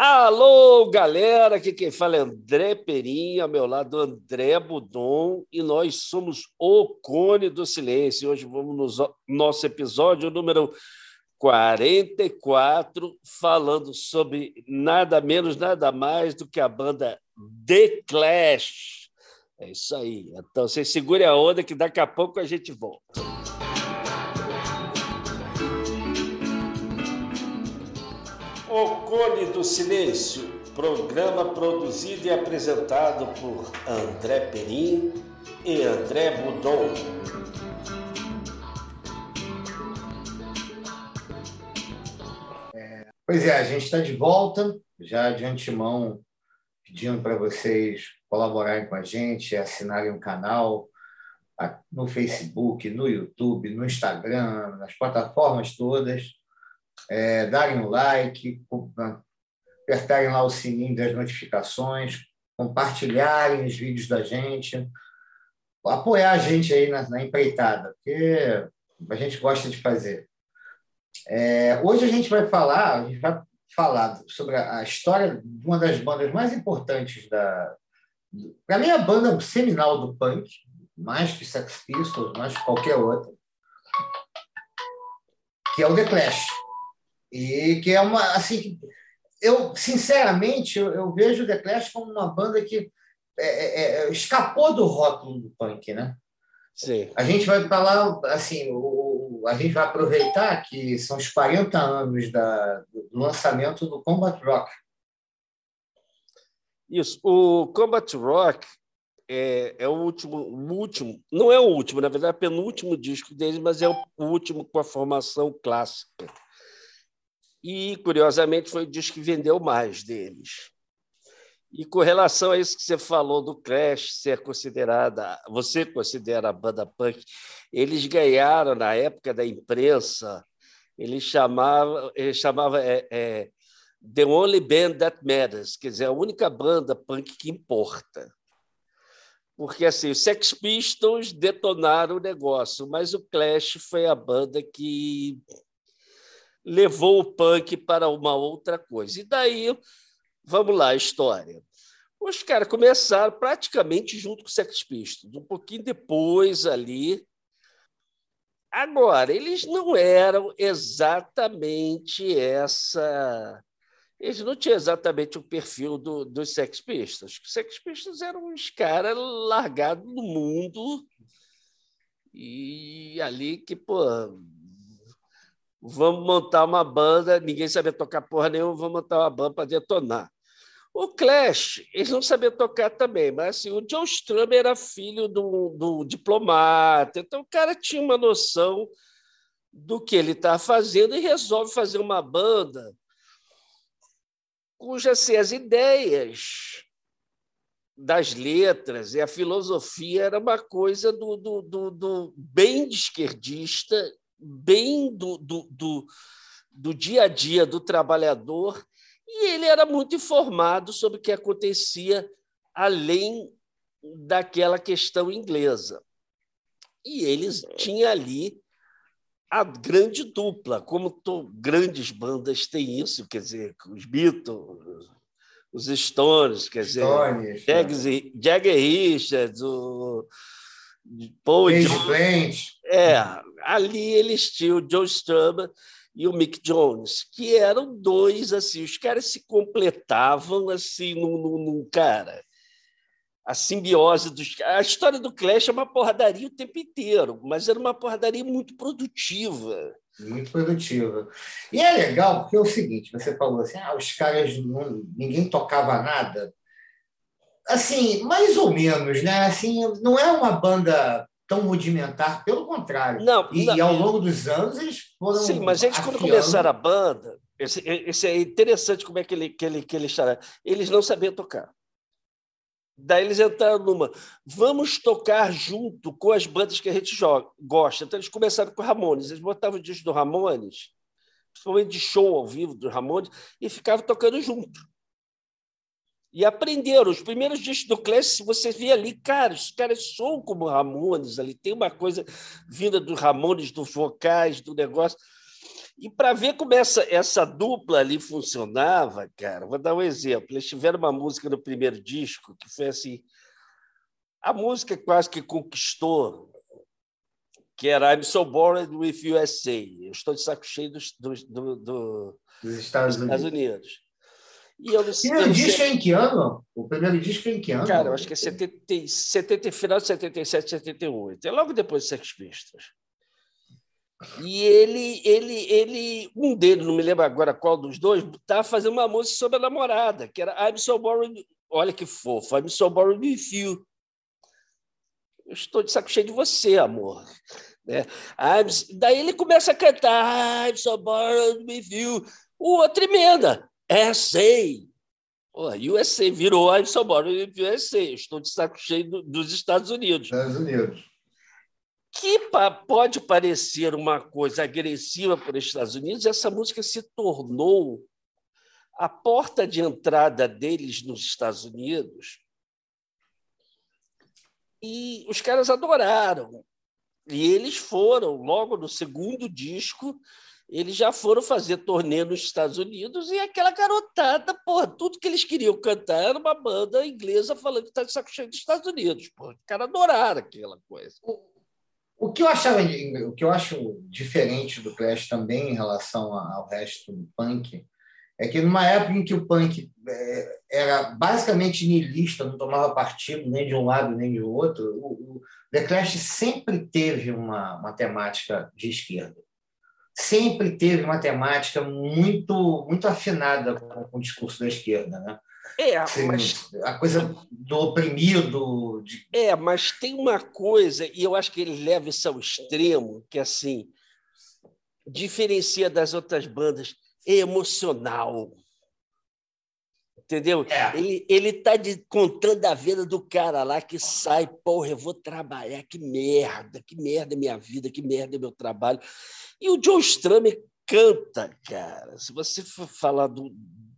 Alô, galera, aqui quem fala é André Perim, ao meu lado André Budon, e nós somos o Cone do Silêncio. Hoje vamos no nosso episódio número 44, falando sobre nada menos, nada mais do que a banda The Clash. É isso aí. Então, você segure a onda que daqui a pouco a gente volta. O do Silêncio, programa produzido e apresentado por André Perim e André Budon. É, pois é, a gente está de volta, já de antemão pedindo para vocês colaborarem com a gente, assinarem o canal no Facebook, no YouTube, no Instagram, nas plataformas todas é, darem um like, apertarem lá o sininho das notificações, compartilharem os vídeos da gente, apoiar a gente aí na, na empreitada, porque a gente gosta de fazer. É, hoje a gente vai falar, a gente vai falar sobre a história de uma das bandas mais importantes da. Para mim, a banda seminal do punk, mais que Sex Pistols, mais que qualquer outra, que é o The Clash. E que é uma. Assim, eu, sinceramente, eu, eu vejo o The Clash como uma banda que é, é, é, escapou do rótulo do punk, né? Sim. A gente vai falar, assim, o, a gente vai aproveitar que são os 40 anos da, do lançamento do Combat Rock. Isso. O Combat Rock é, é o último, o último, não é o último, na verdade, é o penúltimo disco deles, mas é o último com a formação clássica e, curiosamente, foi o disco que vendeu mais deles. E com relação a isso que você falou do Clash ser considerada, você considera a banda punk, eles ganharam na época da imprensa, eles chamavam, eles chamavam é, é, The Only Band That Matters, quer dizer, a única banda punk que importa. Porque assim, os Sex Pistols detonaram o negócio, mas o Clash foi a banda que levou o punk para uma outra coisa. E daí, vamos lá, a história. Os caras começaram praticamente junto com o Sex Pistols, um pouquinho depois ali. Agora, eles não eram exatamente essa. Eles não tinham exatamente o perfil do, dos Sex Pistols. Os Sex Pistols eram uns caras largados no mundo e ali que, pô, vamos montar uma banda, ninguém sabia tocar porra nenhuma, vamos montar uma banda para detonar. O Clash, eles não sabiam tocar também, mas assim, o Joe Strummer era filho do, do diplomata, então o cara tinha uma noção do que ele estava fazendo e resolve fazer uma banda cujas assim, as ideias das letras e a filosofia era uma coisa do, do, do, do bem de esquerdista bem do, do, do, do dia a dia do trabalhador e ele era muito informado sobre o que acontecia além daquela questão inglesa. E eles tinham ali a grande dupla, como to, grandes bandas têm isso, quer dizer, os Beatles, os Stones, quer dizer, Stones, Jagger, Jagger Richards, o Paul Jones. É, ali eles tinham o Joe Strummer e o Mick Jones, que eram dois assim, os caras se completavam assim num, num, num cara. A simbiose dos a história do Clash é uma porradaria o tempo inteiro, mas era uma porradaria muito produtiva. Muito produtiva. E é legal porque é o seguinte, você falou assim, ah, os caras não, ninguém tocava nada. Assim, mais ou menos, né? Assim, não é uma banda tão rudimentar, pelo contrário. Não, e, não, e ao longo dos anos eles foram. Sim, mas eles, afiando... quando começaram a banda, esse, esse é interessante como é que ele, que ele, que ele está. Eles não sabiam tocar. Daí eles entraram numa. Vamos tocar junto com as bandas que a gente joga, gosta. Então eles começaram com Ramones. Eles botavam o disco do Ramones, principalmente de show ao vivo do Ramones, e ficavam tocando junto e aprenderam. Os primeiros discos do Clash, você vê ali, cara, os caras são como Ramones ali, tem uma coisa vinda dos Ramones, dos vocais, do negócio. E para ver como essa, essa dupla ali funcionava, cara, vou dar um exemplo. Eles tiveram uma música no primeiro disco que foi assim. A música quase que conquistou, que era I'm So Bored with USA. Eu estou de saco cheio dos, do, do, do, dos Estados, dos Estados Unidos. Unidos. E eu, o primeiro disco é em que ano? O primeiro disco é em que ano? Cara, eu acho que é 70, 70, final de 77, 78. É logo depois de Sex Pistols. E ele, ele, ele, um deles, não me lembro agora qual dos dois, estava fazendo uma música sobre a namorada, que era I'm So Bored. Olha que fofo, I'm So Bored with You. Eu estou de saco cheio de você, amor. Né? I'm... Daí ele começa a cantar I'm So Bored with You. O outro emenda. É, sei. Pô, USA virou I'm So Bored with USA. Estou de saco cheio do, dos Estados Unidos. Estados Unidos que pode parecer uma coisa agressiva para os Estados Unidos, essa música se tornou a porta de entrada deles nos Estados Unidos. E os caras adoraram. E eles foram, logo no segundo disco, eles já foram fazer turnê nos Estados Unidos e aquela garotada, porra, tudo que eles queriam cantar era uma banda inglesa falando que está de saco cheio dos Estados Unidos. Porra, os caras adoraram aquela coisa. O que eu achava, o que eu acho diferente do Clash também em relação ao resto do punk é que numa época em que o punk é, era basicamente niilista, não tomava partido nem de um lado nem de outro, o, o The Clash sempre teve uma, uma temática de esquerda. Sempre teve uma temática muito muito afinada com, o discurso da esquerda, né? É, mas... A coisa do oprimido. De... É, mas tem uma coisa, e eu acho que ele leva isso ao extremo, que assim diferencia das outras bandas, é emocional. Entendeu? É. Ele, ele tá de, contando a vida do cara lá que sai, porra, eu vou trabalhar, que merda, que merda é minha vida, que merda é meu trabalho. E o Joe Strummer canta, cara. Se você for falar do,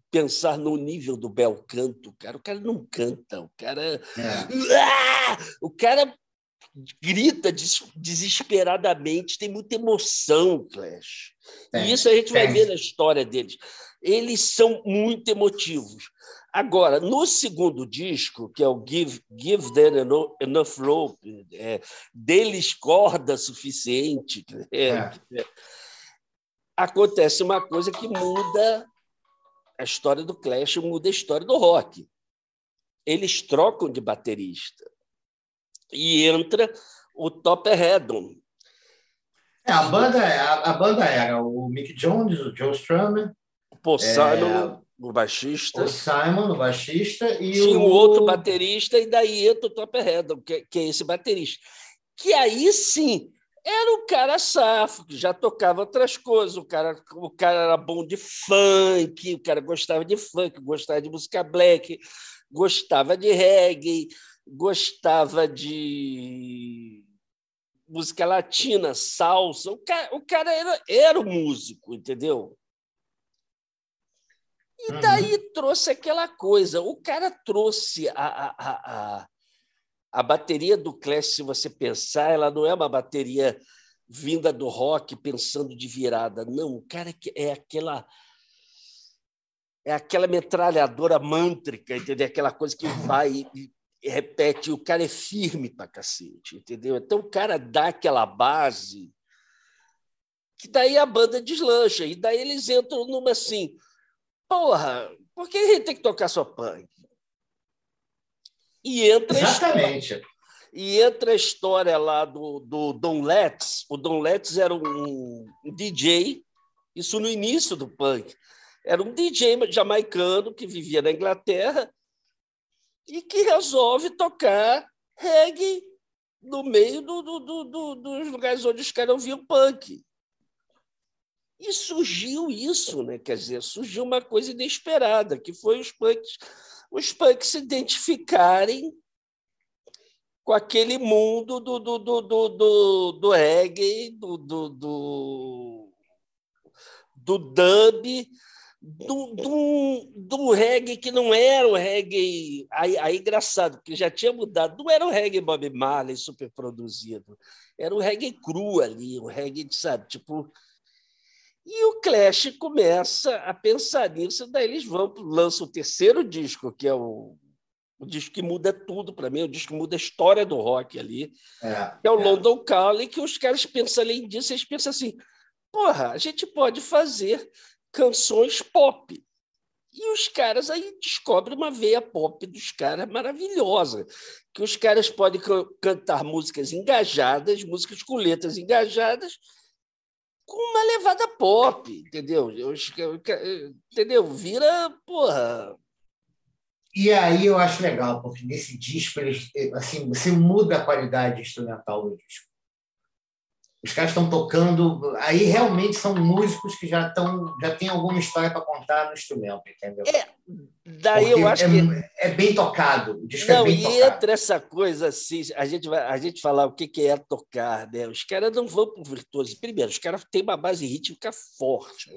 pensar no nível do bel canto, cara, o cara não canta, o cara é. ah! o cara grita desesperadamente, tem muita emoção, Clash. e isso a gente vai ver na história deles. Eles são muito emotivos. Agora, no segundo disco, que é o Give, Give Them Enough Rope, é, deles corda suficiente, é, é. acontece uma coisa que muda a história do Clash muda a história do rock. Eles trocam de baterista. E entra o Topper Hedon. É, a, banda, a, a, banda era o Mick Jones, o Joe Strummer. O Paul Simon, o baixista. O Simon, o baixista. E Tinha o... um outro baterista, e daí entra o Topper Hedon, que, que é esse baterista. Que aí sim era um cara safo, que já tocava outras coisas. O cara, o cara era bom de funk, o cara gostava de funk, gostava de música black, gostava de reggae, gostava de música latina, salsa. O cara, o cara era, era o músico, entendeu? E daí uhum. trouxe aquela coisa. O cara trouxe a, a, a, a bateria do Clash, se você pensar, ela não é uma bateria vinda do rock pensando de virada. Não, o cara é aquela é aquela metralhadora mântrica, entendeu? Aquela coisa que vai e, repete, o cara é firme pra cacete, entendeu? Então o cara dá aquela base que daí a banda deslancha, e daí eles entram numa assim, porra, por que a gente tem que tocar só punk? E entra Exatamente. A e entra a história lá do, do Don Letts. O Don Letts era um DJ, isso no início do punk. Era um DJ jamaicano que vivia na Inglaterra e que resolve tocar reggae no meio do, do, do, dos lugares onde os caras ouviam punk. E surgiu isso, né? quer dizer, surgiu uma coisa inesperada, que foi os punks os punks se identificarem com aquele mundo do, do, do, do, do, do reggae, do, do, do, do dub, do, do, do reggae que não era o reggae. Aí, aí engraçado, porque já tinha mudado, não era o reggae Bob Marley super produzido, era o reggae cru ali, o reggae, sabe, tipo. E o Clash começa a pensar nisso, daí eles vão, lançam o terceiro disco, que é o, o disco que muda tudo para mim, o disco que muda a história do rock ali, é, que é o é. London Calling, que os caras pensam além disso, eles pensam assim, porra, a gente pode fazer canções pop. E os caras aí descobrem uma veia pop dos caras maravilhosa, que os caras podem cantar músicas engajadas, músicas com letras engajadas, com uma levada pop, entendeu? entendeu? Vira, porra. E aí eu acho legal, porque nesse disco eles, assim, você muda a qualidade instrumental do disco os caras estão tocando, aí realmente são músicos que já estão, já tem alguma história para contar no instrumento, entendeu? É, daí Porque eu acho é, que é bem tocado, é não, é bem e tocado. entra essa coisa assim, a gente vai, a gente falar o que que é tocar, né? Os caras não vão para o virtuoso. Primeiro, os caras têm uma base rítmica forte.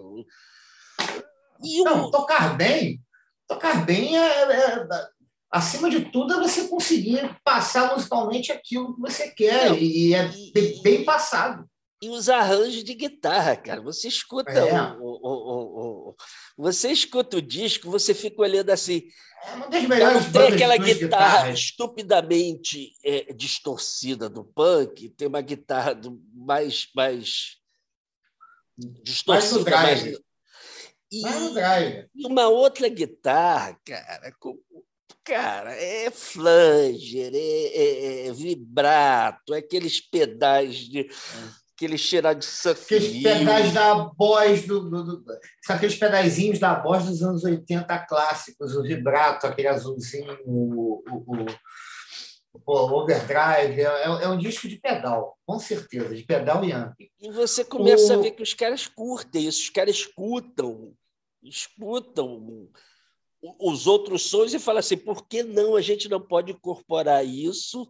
Não, tocar bem, tocar bem é, é, acima de tudo, é você conseguir passar musicalmente aquilo que você quer, Não, e é e, bem passado. E os arranjos de guitarra, cara. Você escuta é. o, o, o, você escuta o disco, você fica olhando assim. É uma das melhores tem aquela guitarra estupidamente é, distorcida do punk, tem uma guitarra mais, mais distorcida. Mais no drive. Mais... E, mais no drive. e uma outra guitarra, cara, com Cara, é flanger, é, é, é vibrato, é aqueles pedais de. É. Aquele cheirar de surf. Aqueles pedais da voz do, do, do, São aqueles pedaizinhos da voz dos anos 80 clássicos, o vibrato, aquele azulzinho, o, o, o, o overdrive. É, é, um disco de pedal, com certeza, de pedal e ampli. E você começa a ver que os caras curtem isso, os caras escutam, escutam os outros sons e fala assim: por que não a gente não pode incorporar isso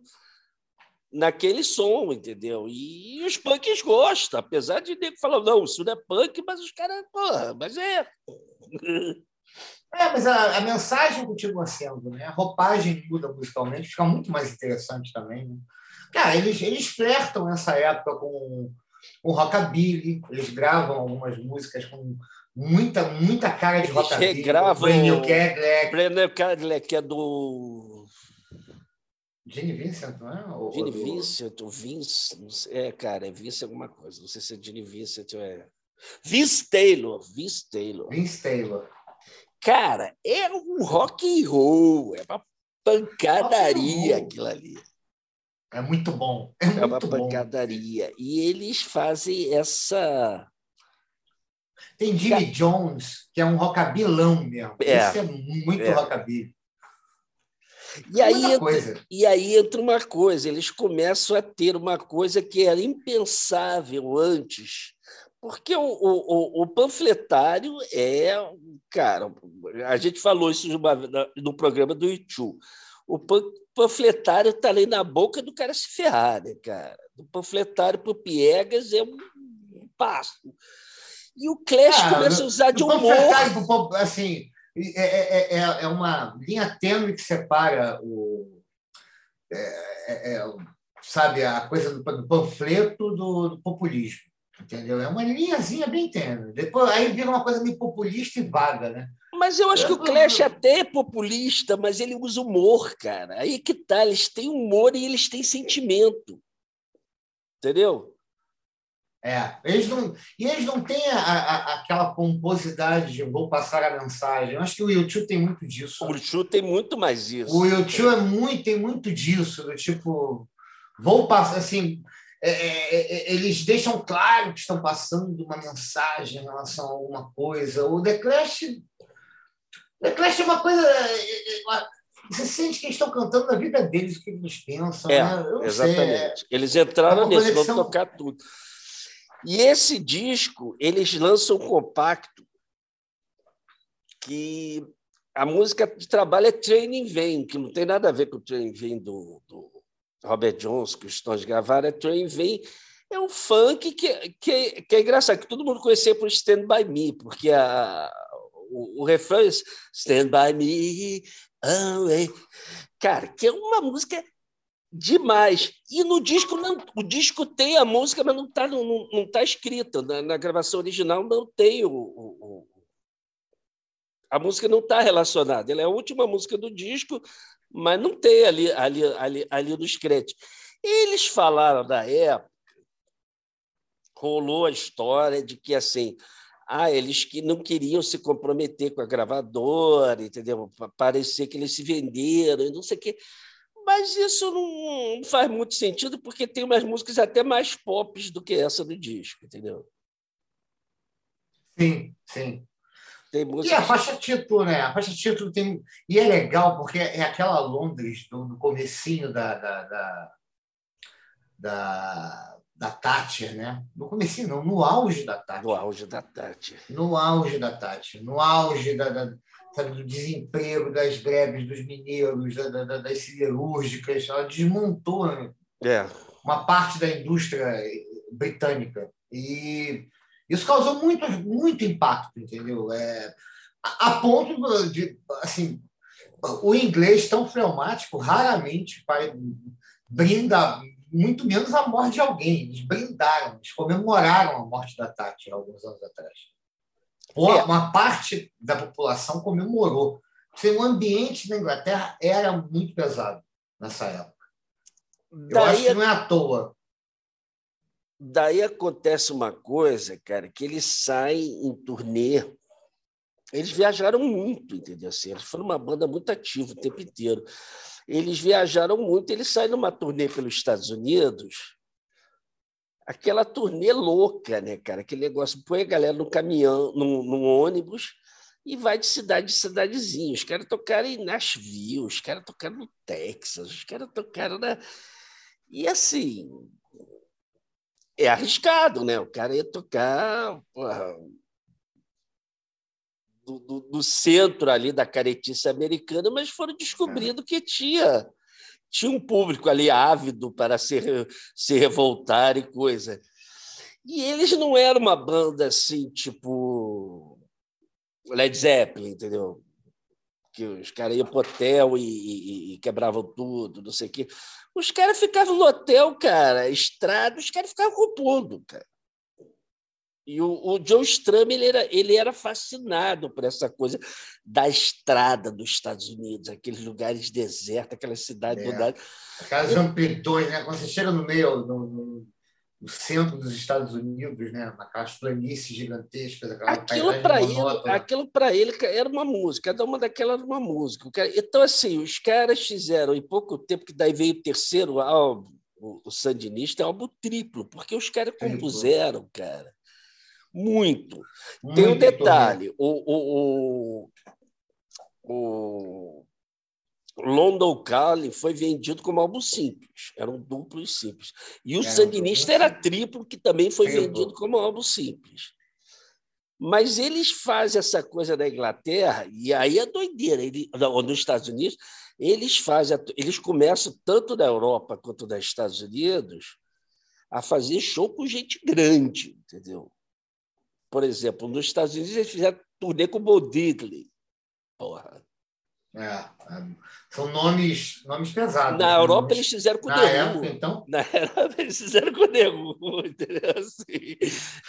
naquele som, entendeu? E os punks gostam, apesar de nego falar, não, isso não é punk, mas os caras, porra, mas é. É, mas a, a, mensagem continua sendo, né? A roupagem muda musicalmente, fica muito mais interessante também. Né? Cara, eles, eles flertam nessa época com o rockabilly, eles gravam algumas músicas com muita, muita cara de rockabilly. Regrava Cadillac. Brandon Cadillac, que é do... Gene Vincent, não é? Ou, Gene do... Vincent, o Vince, é, cara, é Vince alguma coisa, não sei se é Gene Vincent ou é... Vince Taylor, Vince Taylor. Vince Taylor. Cara, é um rock and roll, é uma pancadaria aquilo ali. É muito bom. É, é uma pancadaria. Bom. E eles fazem essa tem Jimmy Jones, que é um rockabilão mesmo. É, Esse é muito é. rockabilly. E aí, entra, e aí entra uma coisa, eles começam a ter uma coisa que era impensável antes, porque o, o, o panfletário é, cara, a gente falou isso no programa do YouTube. O panfletário está ali na boca do cara se ferrar, né, cara? Do panfletário para o Piegas é um passo. E o Clash ah, começa a usar de humor. Assim, é, é, é uma linha tênue que separa o. É, é, sabe, a coisa do, do panfleto do, do, populismo. Entendeu? É uma linhazinha bem tênue. Depois aí vira uma coisa meio populista e vaga, né? Mas eu acho que o Clash até é populista, mas ele usa humor, cara. Aí que tá, eles têm humor e eles têm sentimento. Entendeu? É, eles não, e eles não têm a, a, aquela pomposidade de vou passar a mensagem. Eu acho que o YouTube tem muito disso. O YouTube tem muito mais isso. O YouTube é muito, tem muito disso, do tipo, vou passar assim. É, é, é, eles deixam claro que estão passando uma mensagem em relação a alguma coisa. O The Clash, The Clash é uma coisa. É, é, você sente que eles estão cantando na vida deles, o que eles pensam. É, né? exatamente. Sei, eles entraram nisso, vão tocar tudo. E esse disco, eles lançam um compacto que a música de trabalho é Training Vain, que não tem nada a ver com o Training Vain do, do Robert Jones, que os Stones gravaram, é Training Vain. É um funk que, que, que é engraçado, que todo mundo conhecia por Stand By Me, porque a, o, o refrão é Stand By Me, oh, Cara, que é uma música Demais. E no disco, não, o disco tem a música, mas não está não, não tá escrita. Na, na, gravação original não tem o, o, a música não está relacionada. Ela é a última música do disco, mas não tem ali, ali, ali, ali nos créditos. Eles falaram da época, rolou a história de que assim, ah, eles que não queriam se comprometer com a gravadora, entendeu? Parecer que eles se venderam, não sei o quê. Mas isso não faz muito sentido, porque tem umas músicas até mais pop do que essa do disco, entendeu? Sim, sim. E a faixa título, né? A faixa título tem. E é legal, porque é aquela Londres do, do comecinho da, da, da, da, da Thatcher, né? No comecinho, não, no auge da Thatcher. No auge da Thatcher. No auge da Thatcher. No auge da, da sabe, do desemprego, das greves dos mineiros, da, da, das siderúrgicas. Ela desmontou né? é. uma parte da indústria britânica. E isso causou muito, muito impacto, entendeu? É, a, a ponto de, assim, o inglês tão fleumático raramente vai, brinda, muito menos a morte de alguém. Eles brindaram, eles comemoraram a morte da Tati alguns anos atrás. É. Uma parte da população comemorou. O ambiente na Inglaterra era muito pesado nessa época. Eu Daí acho que não é à toa Daí acontece uma coisa, cara, que eles saem em turnê. Eles viajaram muito, entendeu? Assim, eles foram uma banda muito ativa o tempo inteiro. Eles viajaram muito, eles saem numa turnê pelos Estados Unidos. Aquela turnê louca, né, cara? Aquele negócio, põe a galera no caminhão, num, ônibus e vai de cidade em cidadezinha. Os caras tocaram em Nashville, os caras tocaram no Texas, os caras tocaram na. E assim, é arriscado, né? O cara ia tocar porra, do, do, do, centro ali da caretice americana, mas foram descobrindo que tinha tinha um público ali ávido para se, se revoltar e coisa. E eles não eram uma banda assim, tipo Led Zeppelin, entendeu? Que os caras iam para hotel e, e, e, quebravam tudo, não sei o quê. Os caras ficavam no hotel, cara, estrada, os caras ficavam compondo, cara. E o, o John Stram ele era, ele era fascinado por essa coisa da estrada dos Estados Unidos, aqueles lugares desertos, aquelas cidades é. Aquelas amplitudes, né? Quando você chega no meio, no, no, no centro dos Estados Unidos, né? naquelas planícies gigantescas. Aquilo para ele, aquilo para ele era uma música, cada uma daquelas era uma música. Então, assim, os caras fizeram em pouco tempo, que daí veio o terceiro álbum, o Sandinista, é álbum triplo, porque os caras compuseram, cara. Muito. Muito Tem um detalhe: o, o, o, o London Calling foi vendido como álbum simples, era um duplo e simples. E o é, Sandinista era triplo, que também foi vendido como álbum simples. Mas eles fazem essa coisa da Inglaterra, e aí é doideira, ele, ou nos Estados Unidos, eles fazem, eles começam, tanto na Europa quanto nos Estados Unidos, a fazer show com gente grande, entendeu? Por exemplo, nos Estados Unidos eles fizeram turnê com o Bo Diddley. Porra. É, é, são nomes, nomes pesados. Na né? Europa eles fizeram com o Na época, então? Na Europa eles fizeram com o Derru? Assim,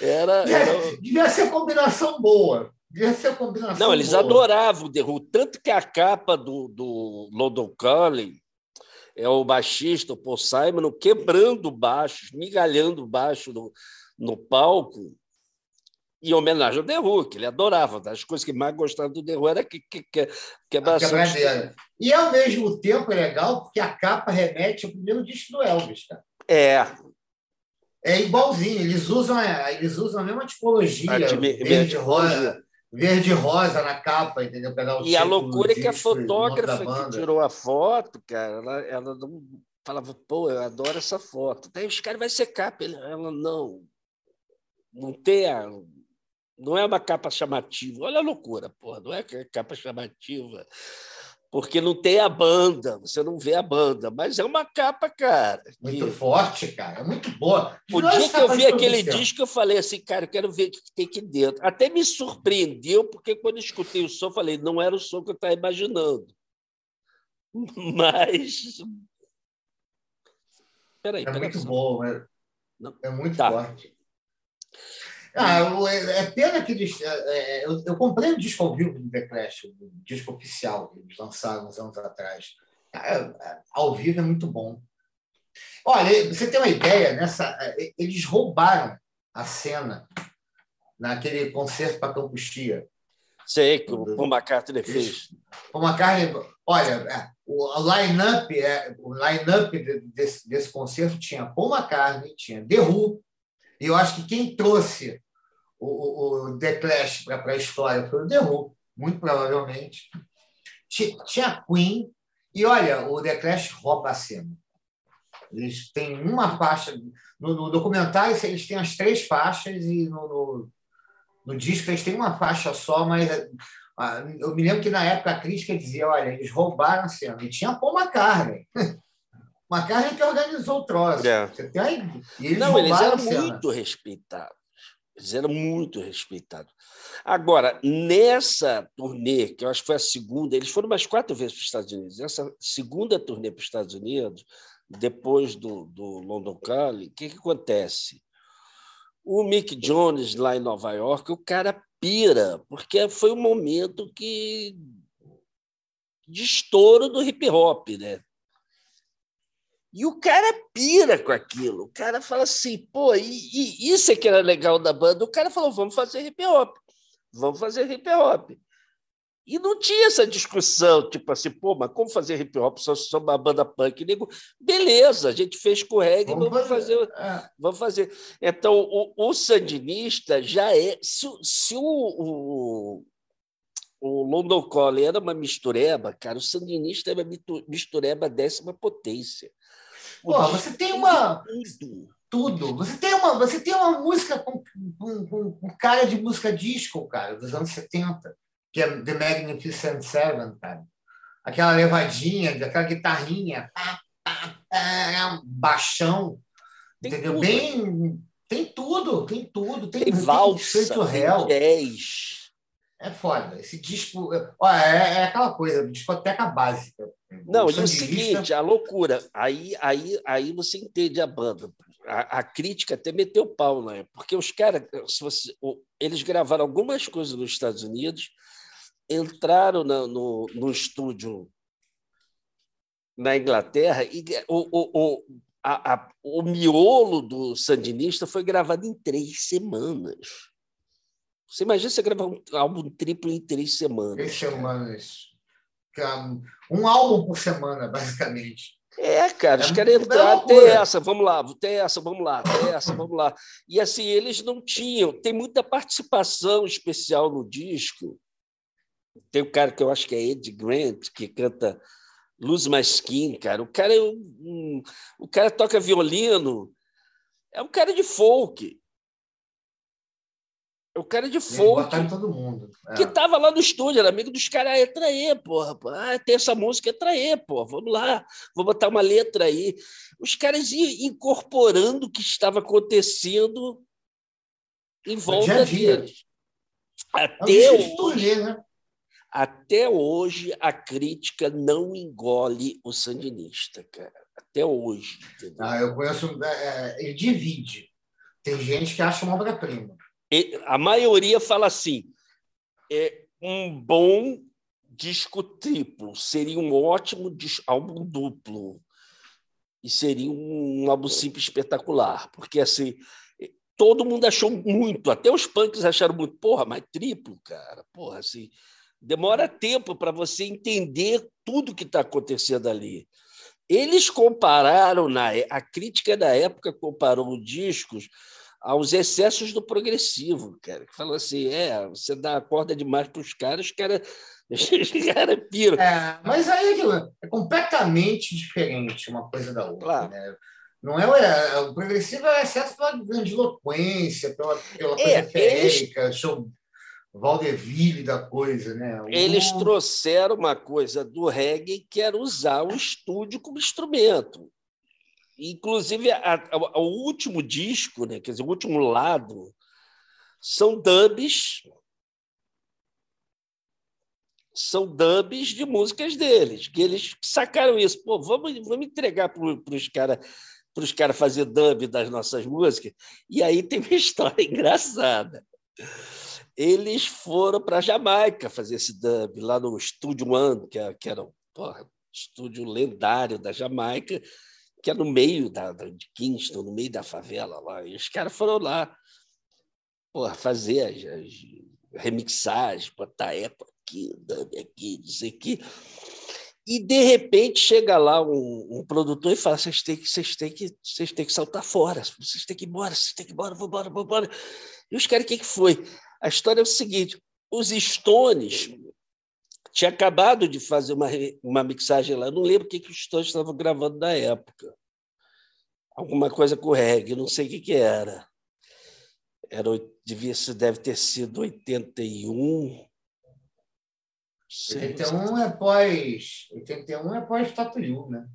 era, era... Devia ser combinação boa. Devia ser combinação Não, eles boa. adoravam o Derru. Tanto que a capa do, do London Calling é o baixista, o Paul Simon, quebrando baixo, migalhando baixo no, no palco em homenagem ao Who, que ele adorava. Das coisas que mais gostava do Who era que, que, que, quebração. E, ao mesmo tempo, é legal porque a capa remete ao primeiro disco do Elvis. Cara. É. É igualzinho. Eles usam, eles usam a mesma tipologia. A verde, rosa, verde rosa na capa, entendeu? Pegar o e a loucura é que a fotógrafa que tirou a foto, cara, ela, ela não falava, pô, eu adoro essa foto. Daí os caras vai ser capa. Ela, não, não tem a, não é uma capa chamativa. Olha a loucura, porra, não é capa chamativa. Porque não tem a banda, você não vê a banda, mas é uma capa, cara. Muito forte, cara, é muito boa. O dia que eu vi aquele disco, eu falei assim, cara, eu quero ver o que tem aqui dentro. Até me surpreendeu, porque quando eu escutei o som, eu falei, não era o som que eu estava imaginando. Mas Peraí, é peraí, muito só. bom, é, Não. é muito Tá. forte. Ah, é, é pena que eles. é, é, eu, eu comprei o disco ao vivo do The Clash, o disco oficial que eles lançaram uns anos atrás. Cara, é, ao vivo é muito bom. Olha, você tem uma ideia, nessa, eles roubaram a naquele concerto para Campuchia. Sei que o Paul McCartney fez. McCartney, olha, o line-up o line desse, desse concerto tinha Paul McCartney, tinha The Who, e eu acho que quem trouxe o, o, o The Clash para a história foi o The Who, muito provavelmente. Ti- Tinha Queen, e olha, o The Clash rouba a cena. Eles têm uma faixa. No, no documentário, eles têm as três faixas, e no, no, no disco eles têm uma faixa só, mas ah, eu me lembro que na época a crítica dizia: olha, eles roubaram a cena. E tinha Paul McCartney. McCartney que organizou o troço. É. Você tem aí? E eles Não, eles eram muito respeitados. Eles eram muito respeitados. Agora, nessa turnê, que eu acho que foi a segunda, eles foram mais quatro vezes para os Estados Unidos. Essa segunda turnê para os Estados Unidos, depois do, do London Calling, o que, que acontece? O Mick Jones, lá em Nova York, o cara pira, porque foi um momento que de estouro do hip hop, né? E o cara pira com aquilo. O cara fala assim, pô, e, e isso é que era legal da banda. O cara falou, vamos fazer hip hop. Vamos fazer hip hop. E não tinha essa discussão, tipo assim, pô, mas como fazer hip hop só só uma banda punk? Nego, beleza, a gente fez com reggae, vamos, Vamos fazer. fazer. É. Vamos fazer. Então, o, o Sandinista já é. Se, o- se o, o, o London Calling era uma mistureba, cara, o Sandinista era mitu- mistureba décima potência. Pô, você tem uma. tudo. Você tem uma, você tem uma música com, com, com, cara de música disco, cara, dos anos 70, que é The Magnificent Seven, cara. Aquela levadinha, aquela guitarrinha, pá, pá, pá, baixão, Tem entendeu? tudo. Bem. Tem tudo, tem tudo. Tem, Tem valsa, tem Hell. jazz. É foda. Esse disco. Ó, é, é aquela coisa, discoteca básica. Não, e o seguinte, a loucura. Aí, aí, aí você entende a banda. A, a crítica até meteu pau, né? Porque os caras, eles gravaram algumas coisas nos Estados Unidos, entraram na- no, no estúdio na Inglaterra e o, o, o, a- a- o miolo do Sandinista foi gravado em três semanas. Você imagina você gravar um álbum triplo em três semanas. Três semanas. Um álbum por semana, basicamente. É, cara, os É caras uma entraram, tem essa, vamos lá, tem essa, vamos lá, tem essa, vamos lá. E assim, eles não tinham, tem muita participação especial no disco. Tem um cara que eu acho que é Ed Grant, que canta Lose My Skin, cara. O cara, é um, um- o cara toca violino, é um cara de folk. É um cara de botaram todo mundo. É. que estava lá no estúdio, era amigo dos caras, entra aí, porra. Ah, tem essa música, entra aí, pô. Vamos lá, vou botar uma letra aí. Os caras iam incorporando o que estava acontecendo em volta dia a dia. deles. É Até hoje, turnê, né? até hoje, a crítica não engole o sandinista, cara. Até hoje. entendeu? Ah, eu conheço. é, ele divide. Tem gente que acha uma obra-prima. A maioria fala assim: é um bom disco triplo, seria um ótimo álbum duplo. E seria um álbum simples espetacular, porque assim, todo mundo achou muito, até os punks acharam muito, porra, mas triplo, cara, porra, assim, demora tempo para você entender tudo que está acontecendo ali. Eles compararam, na, é- a crítica da época comparou os discos aos excessos do progressivo, cara, que falou assim, é, você dá a corda demais para os caras, os caras cara piram. É, mas aí é é completamente diferente uma coisa da outra. Claro. Né? Não é, o- é, o progressivo é excesso pela grandiloquência, pela, pela coisa É, feérica, show vaudeville da coisa, né? O- Eles trouxeram uma coisa do reggae que era usar o estúdio como instrumento. Inclusive, a- a- o último disco, né, quer dizer, o último lado, são dubs. São dubs de músicas deles, que eles sacaram isso. Pô, vamos, vamos entregar para os caras para os caras fazer dub das nossas músicas. E aí tem uma história engraçada. Eles foram para Jamaica fazer esse dub, lá no Estúdio One, que, é, que era um estúdio lendário da Jamaica, que é no meio da, de Kingston, no meio da favela lá. E os caras foram lá porra, fazer as, as remixagens, botar eco aqui, dub aqui, não sei o quê. E, de repente, chega lá um, um, produtor e fala: vocês têm, que, vocês, têm que, vocês têm que saltar fora, vocês têm que ir embora, vocês têm que ir embora, vamos embora. E os caras, o que, que foi? A história é o seguinte: os Stones tinha acabado de fazer uma, uma mixagem lá, eu não lembro o que, que os Stones estavam gravando na época. Alguma coisa com reggae, não sei o que, que era. era devia, deve ter sido 81, 81 é pós. 81 é pós Tatuyu, né?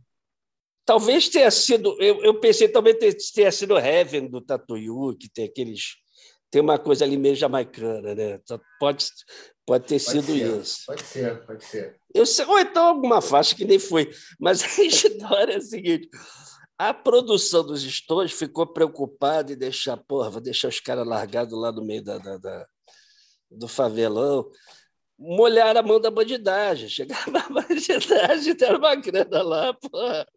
Talvez tenha sido. Eu, eu pensei talvez tenha sido Heaven do Tatuyu, que tem aqueles. Tem uma coisa ali meio jamaicana, né? Pode, pode ter pode sido ser, isso. Pode ser, pode ser. Eu sei, ou então alguma faixa que nem foi. Mas a história é a seguinte: a produção dos Stones ficou preocupada em deixar, porra, vou deixar os caras largados lá no meio da, da, da do favelão molhar a mão da bandidagem. Chegava a bandidagem, era uma grana lá, porra.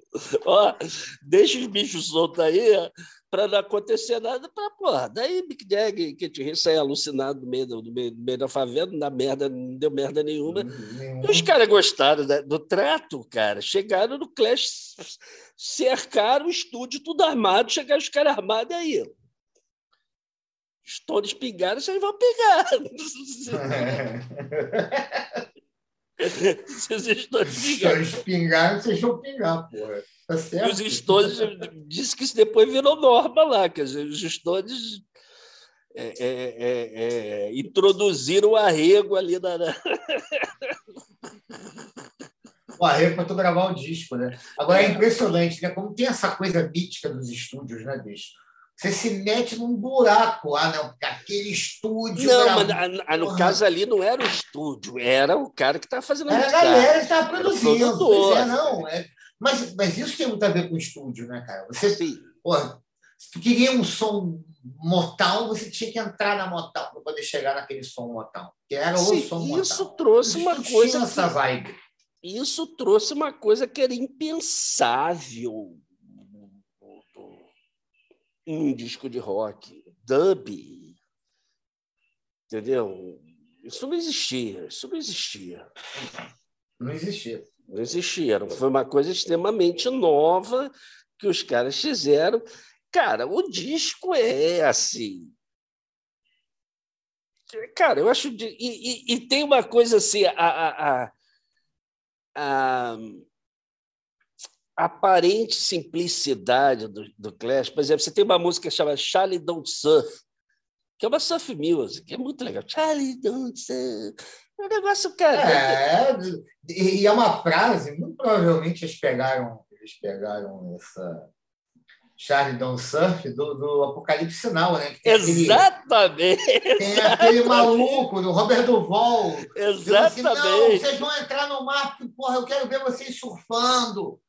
Ó, deixa os bichos soltos aí, para não acontecer nada, para porra. Daí Big Jag, que te sair alucinado no meio, do, meio, meio da favela, dá merda, não deu merda nenhuma. Nenhum. Os caras gostaram do trato, cara. Chegaram no Clash, cercaram o estúdio, tudo armado, chegaram os caras armados aí os todos pingaram, vocês vão pingar. Os estoures pingaram. Pingaram, vocês vão pingar, porra. Tá certo? Os estoures disse que isso depois virou norma lá, quer dizer, os estoures é, é, é, é, introduziram o arrego ali na. o arrego para tu gravar o disco, né? Agora é impressionante, né? Como tem essa coisa mítica dos estúdios, né, bicho? Você se mete num buraco. Ah, não, aquele estúdio. Não, mas a, a, no caso ali não era o estúdio, era o cara que estava fazendo a Era a galera que estava produzindo. Pois é, não. É, mas, mas isso tem muito a ver com o estúdio, né, cara? Você, Sim. Porra, se tu queria um som Motown, você tinha que entrar na Motown para poder chegar naquele som Motown, que era Sim, o som Motown. Isso trouxe uma coisa. Tinha essa vibe. Isso trouxe uma coisa que era impensável um disco de rock, dub, entendeu? Isso não existia, isso não existia. Não existia. Não existia. Foi uma coisa extremamente nova que os caras fizeram. Cara, o disco é assim. Cara, eu acho. E, e, e, tem uma coisa assim. A, a, a, a aparente simplicidade do, do Clash. Por exemplo, você tem uma música chamada Charlie Don't Surf, que é uma surf music, é muito legal. Charlie Don't Surf. É um negócio, cara. É, e é uma frase, muito provavelmente eles pegaram, eles pegaram essa. Charlie Don't Surf do, do Apocalipse Sinal, né? Exatamente! Aquele, tem aquele maluco do Robert Duval. Exatamente! Assim, Não, vocês vão entrar no mar, porque, porra, eu quero ver vocês surfando.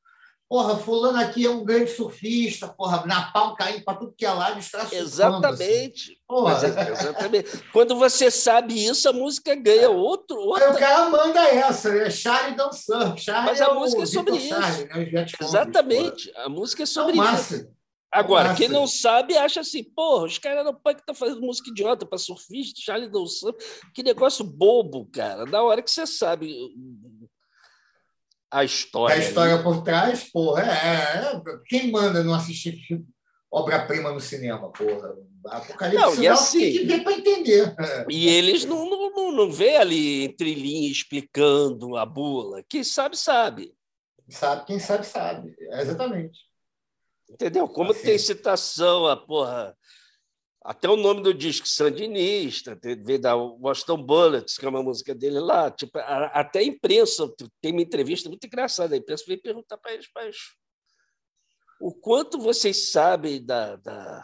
Porra, fulano aqui é um grande surfista, porra, na pau caindo para tudo que é lado, os caras Exatamente. Assim. Porra. É, exatamente. Quando você sabe isso, a música ganha outro. Outra... Aí o cara manda essa, né? Charlie don't surf. Charlie Mas a é música é sobre isso. Charlie, né? Exatamente. a música é sobre é isso. Agora, Nossa. quem não sabe acha assim, porra, os caras não podem estar fazendo música idiota para surfista, Charlie surf. Que negócio bobo, cara. Na hora que você sabe a história. A história ali. por trás, porra, é, é, Quem manda não assistir obra-prima no cinema, porra? Apocalipse não, e assim, tem que ver para entender. E eles não, não, não, não vê ali entre linhas explicando a bula. Quem sabe, sabe. Sabe, quem sabe, sabe. É exatamente. Entendeu? Como assim. tem citação a porra até o nome do disco, Sandinista, veio da Boston Bullets, que é uma música dele lá. Tipo, até a imprensa, tem uma entrevista muito engraçada, a imprensa veio perguntar para eles, mas o quanto vocês sabem da, da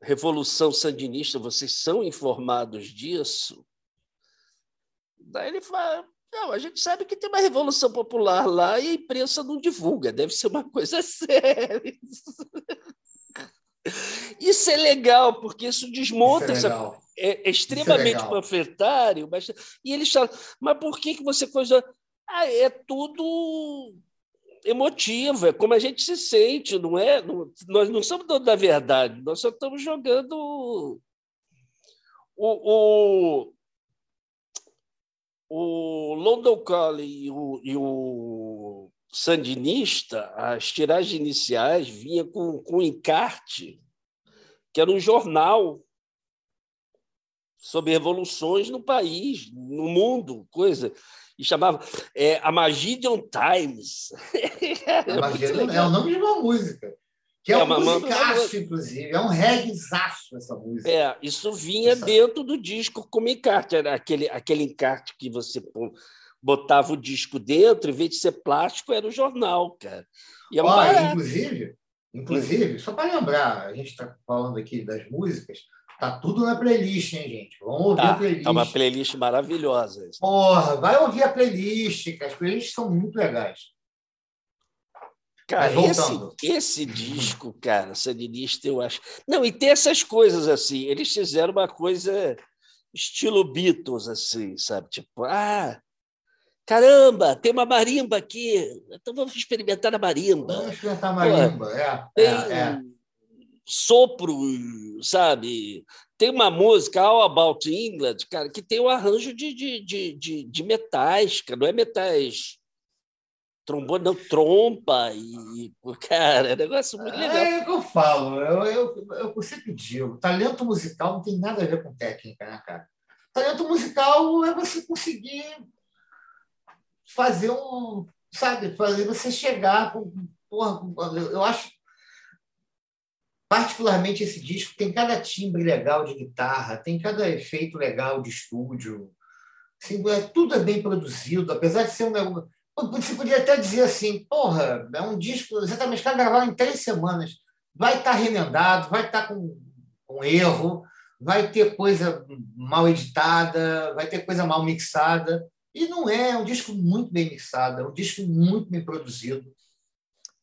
Revolução Sandinista, vocês são informados disso? Daí ele fala, Não, a gente sabe que tem uma revolução popular lá e a imprensa não divulga, deve ser uma coisa séria. Isso é legal, porque isso desmonta isso é, essa, é, é extremamente é panfletário, mas e eles falam, mas por que, que você coisa. Ah, é tudo emotivo, é como a gente se sente, não é? Não, nós não somos donos da verdade, nós só estamos jogando o, o, o London Calling e o, e o Sandinista, as tiragens iniciais vinha com, com encarte, que era um jornal sobre revoluções no país, no mundo, coisa e chamava é, a Magidion Times. A é o nome de uma música. Que é, é um uma, musicaço, inclusive. É um reggaezaço essa música. É, isso vinha essa... dentro do disco como encarte. Era aquele, aquele encarte que você botava o disco dentro, em vez de ser plástico, era o jornal, cara. E é Olha, inclusive, inclusive, só para lembrar, a gente está falando aqui das músicas, Tá tudo na playlist, hein, gente? Vamos ouvir tá, a playlist. É uma playlist maravilhosa. Porra, vai ouvir a playlist, que as playlists são muito legais. Cara, esse, esse disco, cara, Sandinista, eu acho. Não, e tem essas coisas assim. Eles fizeram uma coisa estilo Beatles, assim, sabe? Tipo, ah, caramba, tem uma marimba aqui. Então vamos experimentar a marimba. Vamos experimentar a marimba, Pô, é, tem, é, é sopro, sabe? Tem uma música, All About England, cara, que tem o um arranjo de, de, de, de, de metais, cara, não é metais trombone, não, trompa, e, cara, é um negócio muito legal. É, é o que eu falo, eu, eu, eu sempre digo, talento musical não tem nada a ver com técnica, né, cara? Talento musical é você conseguir fazer um, sabe, fazer você chegar com, porra, eu acho Particularmente esse disco tem cada timbre legal de guitarra, tem cada efeito legal de estúdio. Assim, é, tudo é bem produzido, apesar de ser um. Você podia até dizer assim, porra, é um disco, exatamente, está gravado em três semanas. Vai estar tá remendado, vai estar tá com, com erro, vai ter coisa mal editada, vai ter coisa mal mixada. E não é, é um disco muito bem mixado, é um disco muito bem produzido.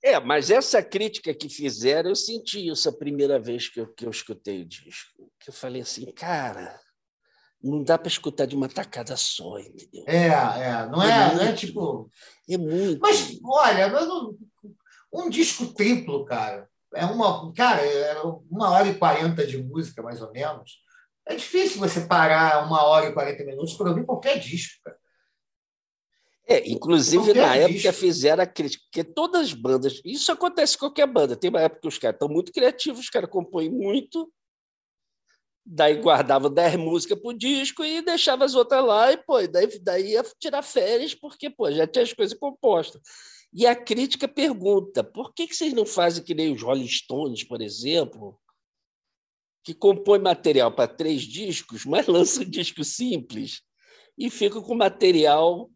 É, mas essa crítica que fizeram, eu senti isso a primeira vez que eu, que eu escutei o disco. Que eu falei assim, cara, não dá para escutar de uma tacada só, entendeu? É, é, não é, é muito, não é tipo. É muito. Mas, olha, um disco triplo, cara, é uma. Cara, é uma hora e quarenta de música, mais ou menos. É difícil você parar uma hora e quarenta minutos para ouvir qualquer disco, cara. É, inclusive, na época fizeram a crítica, porque todas as bandas, isso acontece com qualquer banda, tem uma época que os caras estão muito criativos, os caras compõem muito, daí guardavam 10 músicas por disco e deixava as outras lá, e pô, daí, daí ia tirar férias, porque pô, já tinha as coisas compostas. E a crítica pergunta: por que, que vocês não fazem que nem os Rolling Stones, por exemplo, que compõem material para três discos, mas lançam um disco simples e ficam com material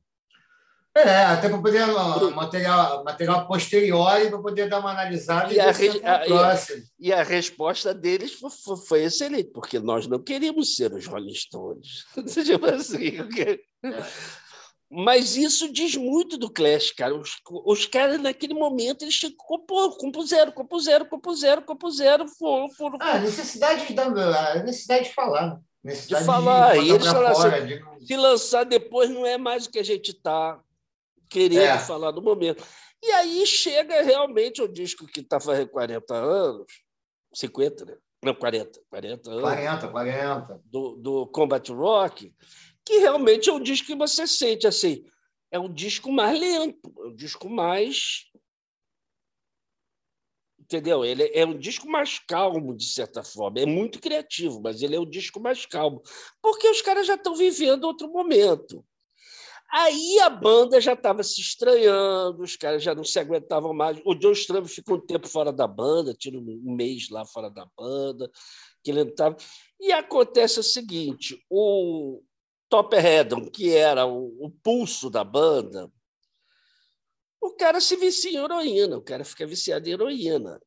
é, até para poder material, material posterior para poder dar uma analisada e, e, a, a, e, a, resposta deles foi, foi, excelente, porque nós não queríamos ser os Rolling Stones. tipo assim, Mas isso diz muito do Clash, cara. Os, os caras, naquele momento, eles compor, compuseram, compuseram, compuseram, compuseram. Foram, foram, ah, necessidade de, a necessidade de falar. Necessidade de falar. De e eles falaram assim, de... se lançar depois não é mais o que a gente está querendo é. falar do momento. E aí chega realmente o disco que está fazendo 40 anos, 50, né? Não, 40, 40 anos. 40, 40. Do, do Combat Rock, que realmente é um disco que você sente assim. É um disco mais lento, é um disco mais. Entendeu? Ele é um disco mais calmo, de certa forma. É muito criativo, mas ele é um disco mais calmo. Porque os caras já estão vivendo outro momento. Aí a banda já estava se estranhando, os caras já não se aguentavam mais. O John Stram ficou um tempo fora da banda, tira um mês lá fora da banda, que ele estava. E acontece o seguinte: o Topper Headon, que era o, o, pulso da banda, o cara se vicia em heroína, o cara fica viciado em heroína.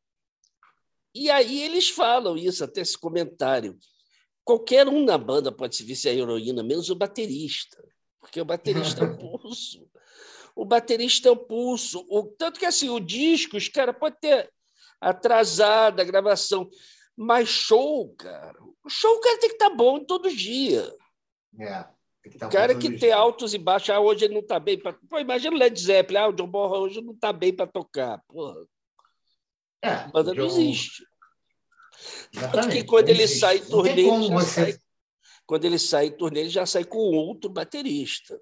E aí eles falam isso, até esse comentário. Qualquer um na banda pode se viciar em heroína, menos o baterista. Porque o baterista é o pulso. O baterista é o pulso. O, tanto que assim, o disco, os caras podem ter atrasado a gravação, mas show, cara. O show o cara tem que estar tá bom todo dia. É. Tá o cara que tem altos e baixos, ah, hoje ele não está bem para. Pô, imagina o Led Zeppelin, ah, o John Bonham hoje não está bem para tocar. Porra. É, a banda John... não existe. Exatamente. Tanto que quando ele sai em turnê, ele você... sai... quando ele sai em turnê, ele já sai com outro baterista.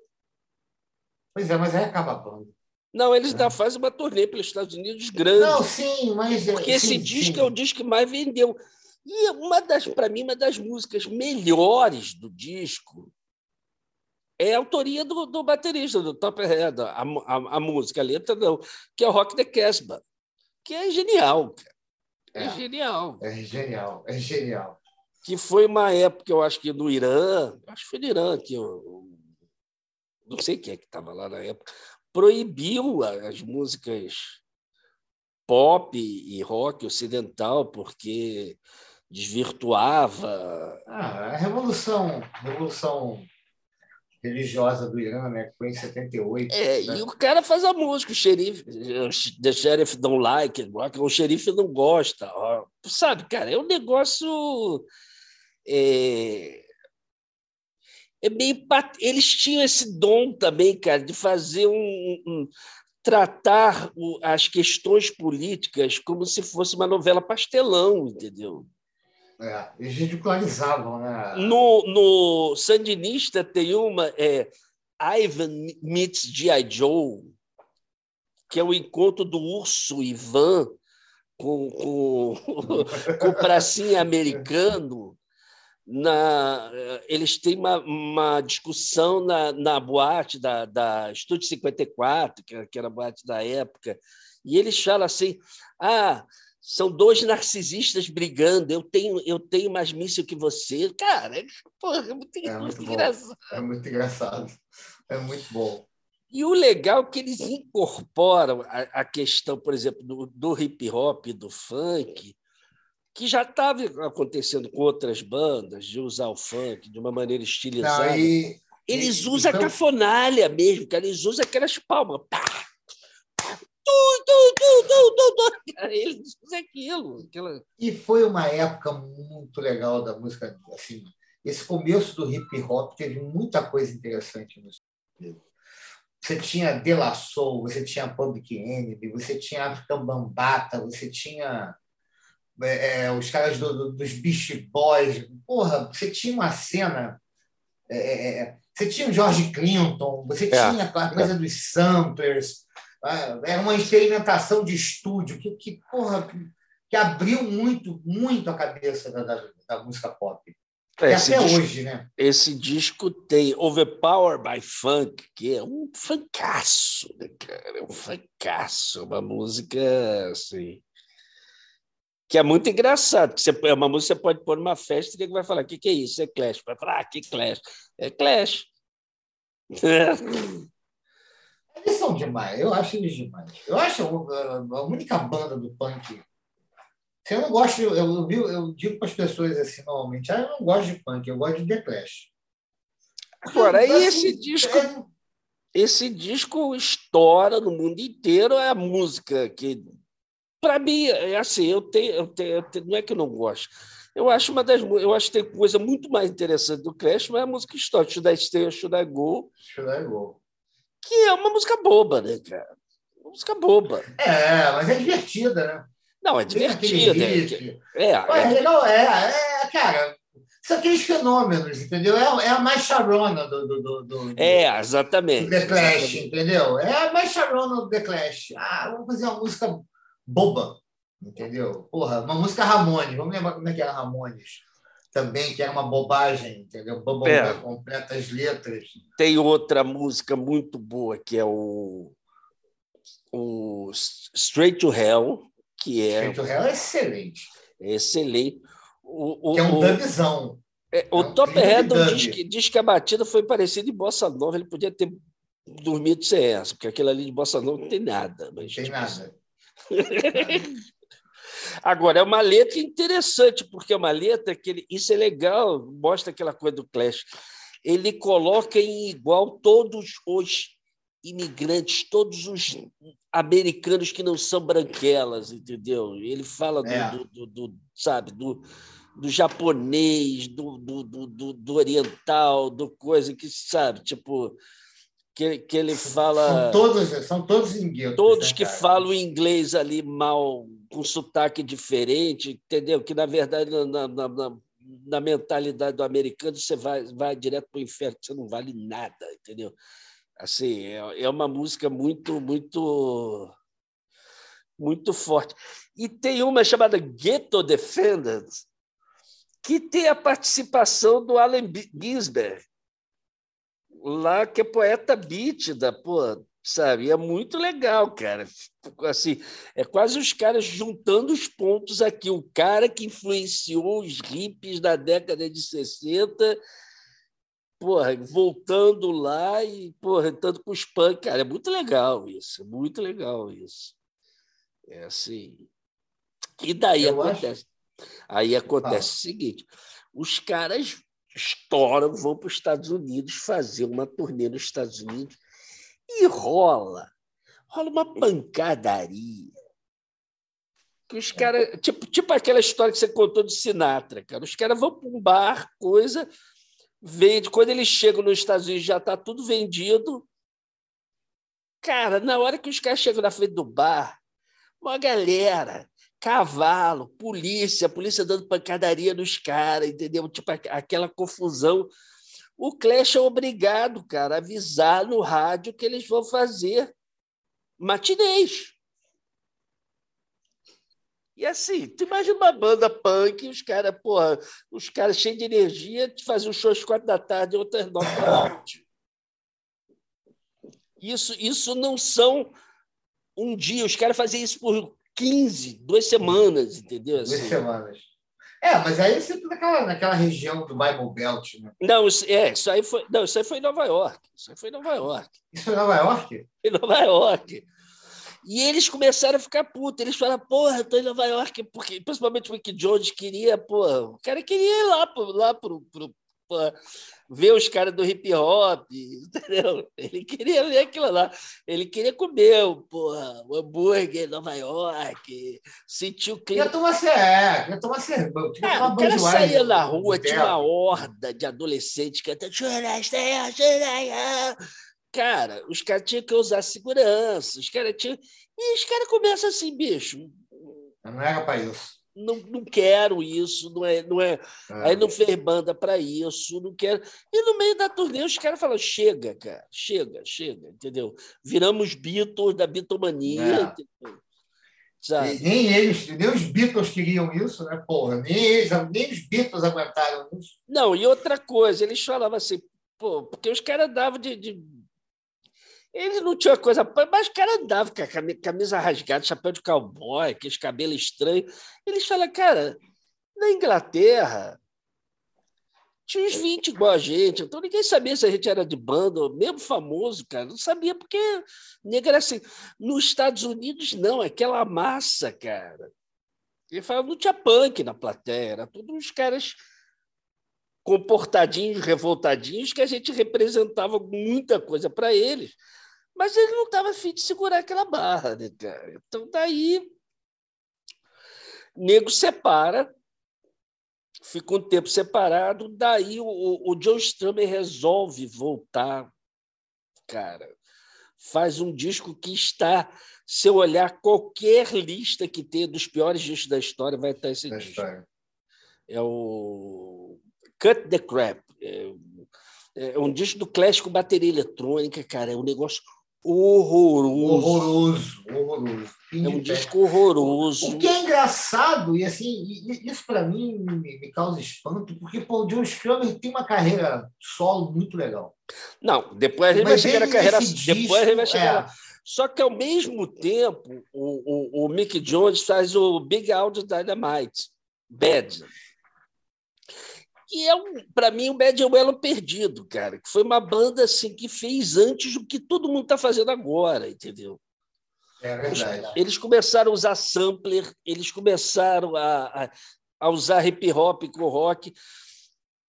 Pois é, mas aí acaba a banda. Não, eles ainda é. fazem uma turnê pelos Estados Unidos grande. Não, sim, mas. É, porque esse sim, disco sim. é o disco que mais vendeu. E uma das, para mim, uma das músicas melhores do disco é a autoria do, do baterista, do Top Head, a, a, a, música, a letra não, que é o Rock the Casbah, que é genial, cara. É, é, genial. É genial, é genial. Que foi uma época, eu acho que no Irã, acho que foi no Irã, que eu, não sei quem é que estava lá na época, proibiu as músicas pop e rock ocidental, porque desvirtuava. Ah, a revolução, revolução religiosa do Irã, né, que foi em 78. É, né? e o cara faz a música, o xerife, the sheriff don't like, o xerife não gosta, ó. sabe, cara, é um negócio é, é meio eles tinham esse dom também, cara, de fazer um, um tratar as questões políticas como se fosse uma novela pastelão, entendeu? É, eles ridicularizavam, né? No, no Sandinista tem uma, é, Ivan meets G.I. Joe, que é o encontro do urso Ivan com, com, com o pracinha americano. Na, eles têm uma, uma discussão na, na boate da, da Estúdio 54, que, que era a boate da época, e eles falam assim: ah, são dois narcisistas brigando. Eu tenho, eu tenho mais míssil que você. Cara, porra, é muito, é muito, engraçado. É muito engraçado. É muito bom. E o legal é que eles incorporam a, a questão, por exemplo, do, do hip hop, do funk, que já estava acontecendo com outras bandas, de usar o funk de uma maneira estilizada. Não, e, eles e, usam então... a cafonalha mesmo, cara. Eles usam aquelas palmas. Pá, tu, tu, tu, tu, tu, Cara, ele fez aquilo. Aquela... E foi uma época muito legal da música. Assim, esse começo do hip hop teve muita coisa interessante no você tinha De La Soul, você tinha Public Enemy, você tinha African Bambata, você tinha é, é, os caras do, do, dos Beast Boys. Porra, você tinha uma cena. É, é, é você tinha o George Clinton, você tinha a coisa dos samplers, é uma experimentação de estúdio que, que, porra, que abriu muito, muito a cabeça da, da, da música pop. É, até disco, hoje, né? Esse disco tem Overpower by Funk, que é um fancaço, né, cara? É um fancaço, uma música assim. Que é muito engraçado. Que você, é uma música você pode pôr numa festa e ele vai falar: o que, que é isso? É Clash. Vai falar: ah, que Clash? É Clash. Eles são demais, eu acho eles demais. Eu acho a única banda do punk. Se eu não gosto, eu, eu, eu digo para as pessoas assim, normalmente, ah, eu não gosto de punk, eu gosto de The Clash. Agora, assim, esse disco. É... Esse disco estoura no mundo inteiro, é a música que. Para mim, é assim, eu tenho, eu tenho, eu tenho, não é que eu não gosto. Eu acho uma das eu acho que tem coisa muito mais interessante do Clash, mas é a música histórica. Should I Stay or Should I Go? Should I Go que é uma música boba, né, cara? Uma música boba. É, mas é divertida, né? Não, é divertida. É, é, é, é legal, é, é, cara. São aqueles fenômenos, entendeu? É, é a mais charona do, do, do, do É, exatamente. Do The Clash, exatamente. entendeu? É a mais charona do The Clash. Ah, vamos fazer uma música boba, entendeu? Porra, uma música Ramones. Vamos lembrar como é que era Ramones também, que é uma bobagem, entendeu? Bubblegum é. completa as letras. Tem outra música muito boa, que é o, o Straight to Hell, que é... Straight to Hell é excelente. É excelente. O, o, que é um dubzão. É, o é um Top Head diz que, diz que a batida foi parecida em Bossa Nova, ele podia ter dormido sem essa, porque aquilo ali de Bossa Nova não tem nada. Mas, tem tipo, nada. Agora, é uma letra interessante, porque é uma letra que ele, isso é legal, mostra aquela coisa do Clash. ele coloca em igual todos os imigrantes, todos os americanos que não são branquelas, entendeu? Ele fala do, é. do, do, do sabe, do, do japonês, do, do, do, do, oriental, do coisa que, sabe, tipo, que, que ele fala. São todos, são todos ingleses. Todos né, que falam inglês ali mal, com sotaque diferente, entendeu? Que, na verdade, na, na, na, na mentalidade do americano, você vai, vai direto para o inferno, você não vale nada, entendeu? Assim, é, é uma música muito, muito, muito forte. E tem uma chamada Ghetto Defenders, que tem a participação do Allen Ginsberg, lá que é poeta bítida, pô, sabe? É muito legal, cara. Assim, é quase os caras juntando os pontos aqui. O cara que influenciou os hippies da década de 60, porra, voltando lá e porra, entrando com os punk, cara. É muito legal isso, é muito legal isso. É assim. E daí Eu acontece. Acho... Aí acontece ah. o seguinte: os caras estouram, vão para os Estados Unidos fazer uma turnê nos Estados Unidos e rola, rola uma pancadaria. Que os caras, tipo, tipo aquela história que você contou de Sinatra, cara. Os caras vão para um bar, coisa, vende. Quando eles chegam nos Estados Unidos, já está tudo vendido. Cara, na hora que os caras chegam na frente do bar, uma galera cavalo, polícia, polícia dando pancadaria nos caras, entendeu? Tipo aquela confusão. O Clash é obrigado, cara, a avisar no rádio que eles vão fazer matinês. E assim, tu imagina uma banda punk, os caras, porra, os caras cheios de energia, fazem um show às quatro da tarde e outras nove da noite. Isso, isso não são um dia, os caras fazem isso por 15, duas semanas, entendeu? Assim. Duas semanas. É, mas aí sempre naquela, naquela região do Bible Belt, né? Não, é, isso aí foi, não, isso aí foi em Nova York. Isso aí foi em Nova York. Isso foi em Nova York? Em Nova York. E eles começaram a ficar putos. Eles falaram, porra, eu tô em Nova York, porque principalmente o Mick Jones queria, porra, o cara queria ir lá, lá pro, pro, ver os caras do hip hop, entendeu? Ele queria ver aquilo lá. Ele queria comer porra, o hambúrguer em Nova York, sentir o clima. Ia tomar é, ia tomar cerveja. É, o cara saía na rua, tinha uma horda de adolescentes cantando Cara, os caras tinham que usar segurança, os caras tinham. E os caras começam assim, bicho. Não era para isso não, não quero isso, não é, não é, ah, aí não fez banda para isso, não quero. E no meio da turnê os caras falam: chega, cara, chega, chega, entendeu? Viramos Beatles da bitomania, é. Nem eles, nem os Beatles queriam isso, né? Porra, nem, eles, nem os Beatles aguentaram isso. Não, e outra coisa, eles falavam assim, pô, porque os caras davam de, de ele não tinha coisa, mas o cara andava com a camisa rasgada, chapéu de cowboy, aqueles cabelos estranhos. Eles falam, cara, na Inglaterra tinha uns 20 igual a gente, então ninguém sabia se a gente era de banda, mesmo famoso, cara, não sabia, porque negro era assim. Nos Estados Unidos, não, aquela massa, cara. Ele falava, não tinha punk na plateia, era todos os caras comportadinhos, revoltadinhos, que a gente representava muita coisa para eles. Mas ele não estava afim de segurar aquela barra, né, cara? Então, daí, nego separa, fica um tempo separado, daí o, o John Strummer resolve voltar, cara. Faz um disco que está, se eu olhar qualquer lista que tenha dos piores discos da história, vai estar esse da disco. História. É o Cut the Crap. É, é um disco do Clash com bateria eletrônica, cara. É um negócio horroroso. Horroroso, horroroso. É um disco horroroso. O que é engraçado, e assim, isso para mim me, causa espanto, porque pô, o John Strummer tem uma carreira solo muito legal. Não, depois gente vai chegar na carreira. Disco, depois gente vai chegar é... lá. Só que, ao mesmo tempo, o, o, o Mick Jones faz o Big Audio Dynamite, Bad. E é, um, para mim, o Bad elo perdido, cara. Que foi uma banda assim que fez antes o que todo mundo está fazendo agora, entendeu? É verdade. Eles começaram a usar sampler, eles começaram a, a, a usar hip hop com rock.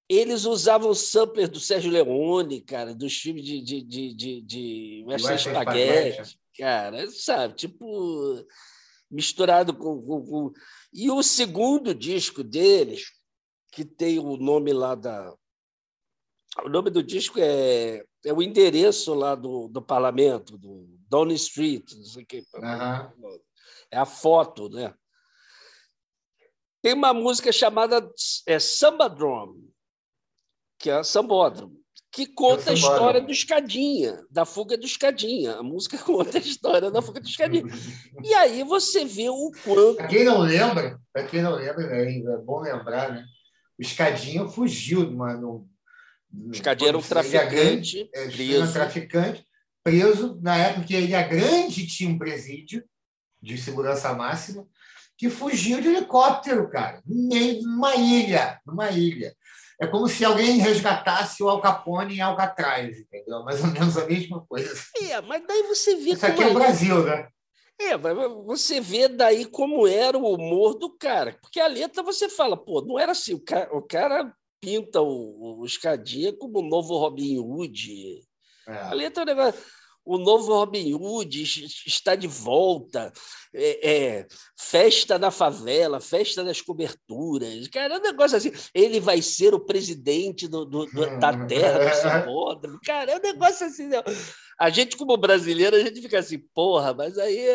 eles usavam sampler do Sérgio Leone, cara, dos filmes de, de, de, de, de Western Spaghetti, cara, sabe? Tipo, misturado com, com, com, E o segundo disco deles, que tem o nome lá da. O nome do disco é, é o endereço lá do, do parlamento, do Downing Street, não sei o que. Uhum. É a foto, né? Tem uma música chamada é, Samba Drum, que é Sambódromo, que conta a história do Escadinha, da fuga do Escadinha. A música conta a história da fuga do Escadinha. E aí você vê o quanto. Para quem não lembra, para quem não lembra, é, é bom lembrar, né? O Escadinha fugiu de uma. No, o Escadinha era um traficante. É, preso. um traficante preso. Na época que ele era grande, tinha um presídio de segurança máxima, que fugiu de helicóptero, cara, numa ilha, numa ilha. É como se alguém resgatasse o Al Capone em Alcatraz, entendeu? Mais ou menos a mesma coisa. É, mas daí você vê. Isso aqui é o Brasil, né? É, você vê daí como era o humor do cara. Porque a letra você fala, pô, não era assim. O cara, o cara pinta o, o Escadinha como o novo Robin Hood. É. A letra é um negócio o novo Robin Hood está de volta, é, é, festa na favela, festa das coberturas. Cara, é um negócio assim. Ele vai ser o presidente do, do, do da terra, do sambódromo. Cara, é um negócio assim. Não. A gente, como brasileiro, a gente fica assim, porra, mas aí.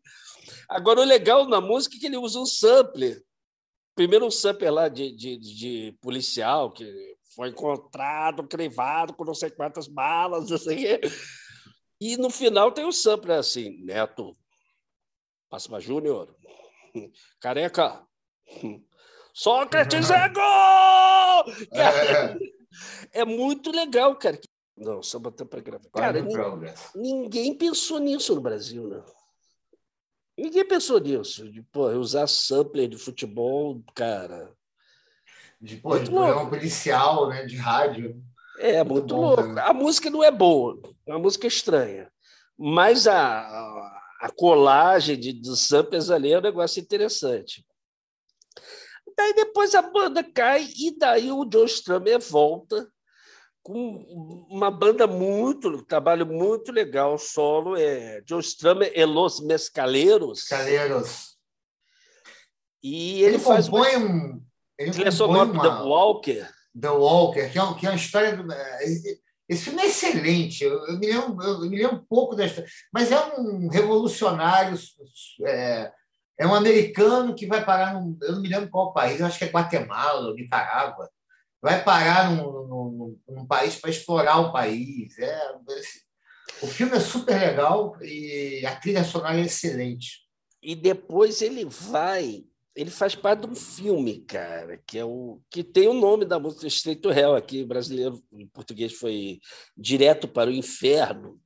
Agora, o legal na música é que ele usa um sampler. Primeiro, um sampler lá de, de, de policial, que foi encontrado, crivado com não sei quantas balas, não sei o quê. E no final tem o sampler assim, Neto, Passima Júnior, Careca, Sócrates é gol! Cara, é. é muito legal, cara. Não, samba tá para gravar. Cara, ninguém pensou nisso no Brasil, né? Ninguém pensou nisso, de pô, usar sampler de futebol, cara. De, pô, de um policial, né? De rádio. É, muito, muito louco. Né? A música não é boa, é uma música estranha. Mas a, a colagem de, de samples ali é um negócio interessante. Daí depois a banda cai e daí o Joe Strummer volta com uma banda muito, trabalho muito legal, solo, é Joe Strummer e Los Mescaleros. Mescaleros. E ele, ele faz compõe uma... um... Ele compõe uma... The Walker The Walker, que é, que é uma história. Do, é, esse filme é excelente. Eu, eu, me lembro, eu me lembro um pouco desta. Mas é um revolucionário. É, é um americano que vai parar num. Eu não me lembro qual país, eu acho que é Guatemala Nicarágua. Vai parar num, num, num país para explorar o país. É, o filme é super legal e a trilha sonora é excelente. E depois ele vai ele faz parte de um filme, cara, que é o que tem o nome da música Estreito Réu aqui, brasileiro, em português foi Direto para o Inferno,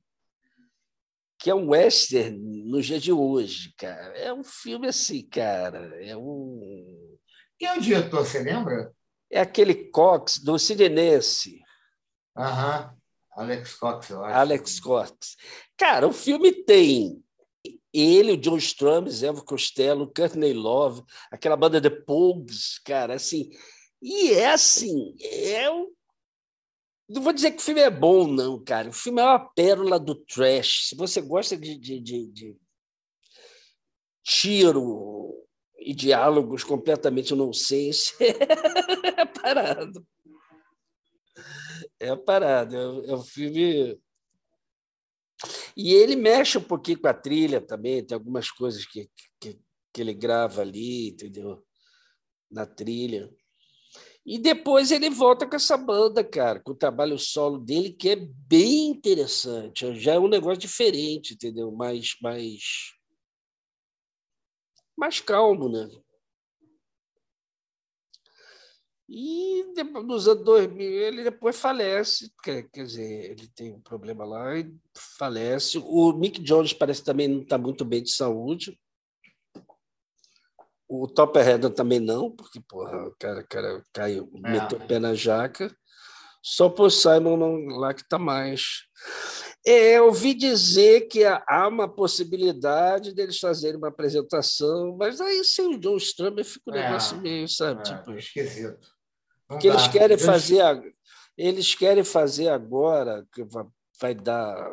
que é um western no dia de hoje, cara. É um filme assim, cara, é um Quem é o diretor, você lembra? É aquele Cox do Sirenense. Aham. Alex Cox, eu acho. Alex Cox. Cara, o filme tem ele, o John Strum, Zé Costello, Courtney Love, aquela banda The Pogues, cara, assim. E é assim, é um. Não vou dizer que o filme é bom, não, cara. O filme é uma pérola do trash. Se você gosta de, de, de, de tiro e diálogos completamente nonsense, é parado. É parado. É, é um filme e ele mexe um pouquinho com a trilha também, tem algumas coisas que, que, que ele grava ali, entendeu? Na trilha. E depois ele volta com essa banda, cara, com o trabalho solo dele, que é bem interessante. Já é um negócio diferente, entendeu? Mais, mais, mais calmo, né? E nos anos 2000 ele depois falece, quer, quer dizer, ele tem um problema lá e falece. O Mick Jones parece também não está muito bem de saúde. O Topper também não, porque porra, o cara, cara caiu, é. meteu o pé na jaca. Só por Simon não, lá que está mais. É, eu ouvi dizer que há uma possibilidade deles fazerem uma apresentação, mas aí sem o John Strummer fica um é, negócio meio, sabe? É, tipo... Esquisito. Não que dá. eles querem fazer eles querem fazer agora que vai dar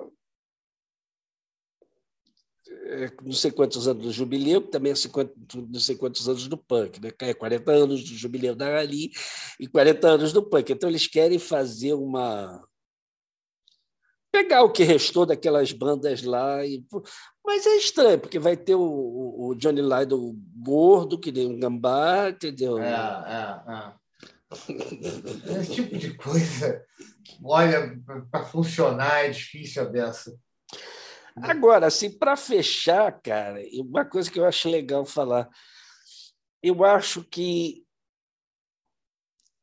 é, não sei quantos anos do jubileu, que também é 50, não sei quantos anos do punk, né? 40 anos do jubileu da Ali e 40 anos do punk. Então, eles querem fazer uma. pegar o que restou daqueas bandas lá. E... Mas é estranho, porque vai ter o, o Johnny Lydon gordo, que nem um gambá, entendeu? É, é, é. Esse tipo de coisa, olha, para funcionar é difícil a beça. Agora, assim, para fechar, cara, uma coisa que eu acho legal falar, eu acho que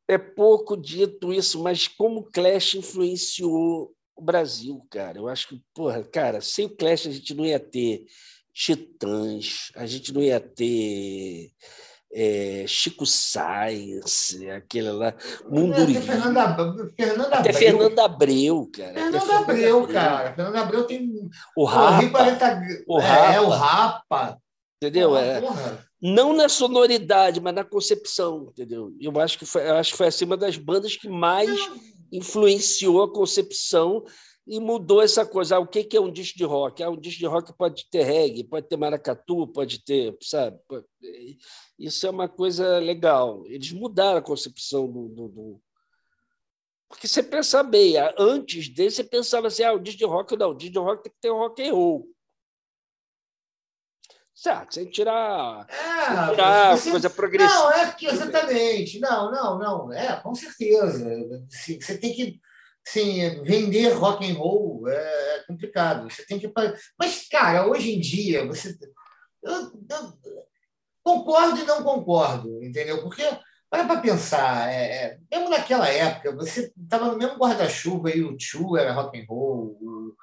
é pouco dito isso, mas como o Clash influenciou o Brasil, cara. Eu acho que, porra, cara, sem o Clash a gente não ia ter Titãs, a gente não ia ter é, Chico Science, aquele lá, Munduri. Fernanda, Fernanda Até Abreu. Fernanda Abreu, cara. Fernanda Abreu, Abreu, cara. Fernanda Abreu tem. O Rapa. Tá... O é, Rapa. É, o Rapa. Entendeu? é. Não na sonoridade, mas na concepção, entendeu? Eu acho que foi, acho que foi acima das bandas que mais influenciou a concepção e mudou essa coisa. Ah, o que é um disco de rock? Ah, um disco de rock pode ter reggae, pode ter maracatu, pode ter, sabe? Isso é uma coisa legal. Eles mudaram a concepção do, do, do... porque você pensa bem, antes dele você pensava assim, ah, o disco de rock não, o disco de rock tem que ter rock and roll. Certo, sem tirar, é, sem tirar você... coisa progressiva. Não, é que exatamente. Não, não, não. É, com certeza. Você tem que Sim, vender rock and roll é, é complicado. Você tem que. Mas, cara, hoje em dia, você. Eu, eu concordo e não concordo, entendeu? Porque, para para pensar, é, é, mesmo naquela época, você estava no mesmo guarda-chuva aí, o Chu era rock and roll, o,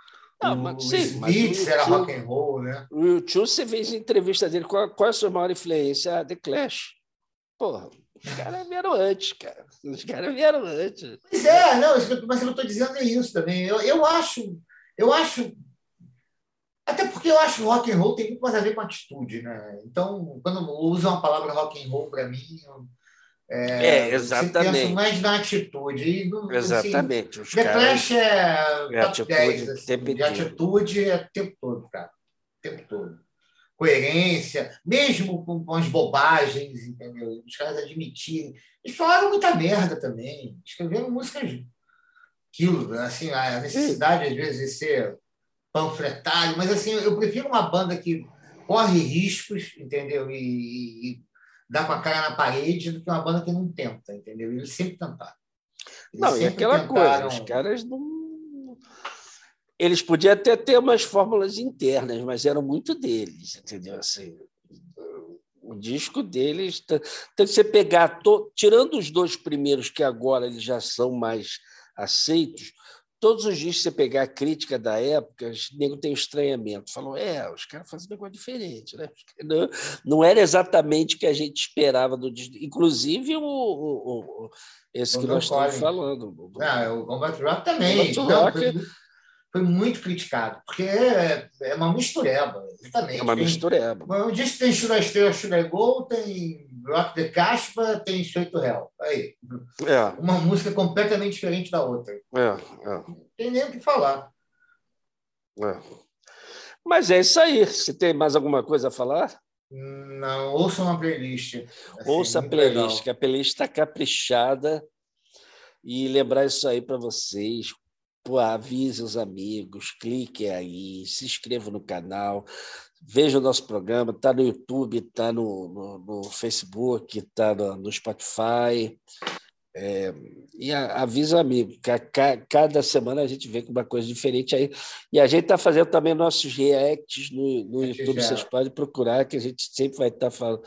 não, o sim, Smith era rock and roll, né? O Chu, você fez entrevista dele, qual, qual é a sua maior influência? Ah, The Clash. Porra, os caras vieram antes, cara. Os caras vieram antes. Pois é, não, mas eu estou dizendo é isso também. Eu, eu acho, eu acho. Até porque eu acho que rock and roll tem muito mais a ver com atitude, né? Então, quando usam a palavra rock and roll para mim, é, é, exatamente. Mais na atitude. E, assim, exatamente. Os The Clash é, é top atitude, 10. Assim, de atitude é o tempo todo, cara. O tempo todo coerência, mesmo com, com as bobagens, entendeu? Os caras admitirem. Eles falaram muita merda também, escreveram músicas aquilo, assim, a necessidade às vezes de ser panfletário, mas assim, eu prefiro uma banda que corre riscos, entendeu? E, e dá com a cara na parede do que uma banda que não tenta, entendeu? Eles sempre tentaram. Eles não, sempre e aquela tentaram... coisa, os caras não eles podiam até ter umas fórmulas internas, mas eram muito deles, entendeu? Assim, o disco deles, tem que você pegar, to, tirando os dois primeiros que agora eles já são mais aceitos, todos os discos que você pegar a crítica da época, o nego tem um estranhamento. Falam, é, os caras fazem um negócio diferente, né? Não, não era exatamente o que a gente esperava do disco. Inclusive o, o, o esse o que nós estamos falando. Ah, o Combat Rock também. Combat Rock, foi muito criticado, porque é, é uma mistureba, exatamente. É uma mistureba. Um dia tem Shura Estrela, Shura Gol, tem Rock the Caspa, tem Straight Hell. Aí. É. Uma música completamente diferente da outra. É, é. Não tem nem o que falar. É. Mas é isso aí. Você tem mais alguma coisa a falar? Não, ouça uma playlist. Assim, ouça a playlist, legal. que a playlist está caprichada. E lembrar isso aí para vocês pô, avise os amigos, clique aí, se inscreva no canal, veja o nosso programa, está no YouTube, está no, no, no, Facebook, está no, no, Spotify. É, e a, avisa amigo, cada semana a gente vê com uma coisa diferente aí. E a gente está fazendo também nossos reacts no, no YouTube, vocês podem procurar, que a gente sempre vai estar tá falando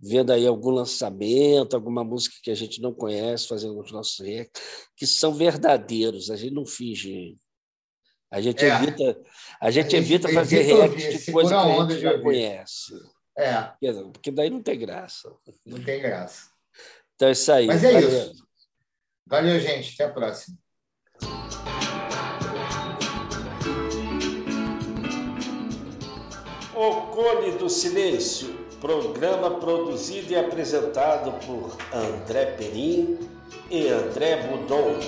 vendo aí algum lançamento, alguma música que a gente não conhece, fazendo os nossos reacts, que são verdadeiros, a gente não finge. A gente é. evita, a gente, a gente evita fazer reacts de coisa que a gente já conhece. É. Porque daí não tem graça. Não tem graça. Então é isso aí. Mas é Valeu. isso. Valeu, gente. Até a próxima. O Cone do Silêncio Programa produzido e apresentado por André Perim e André Budon.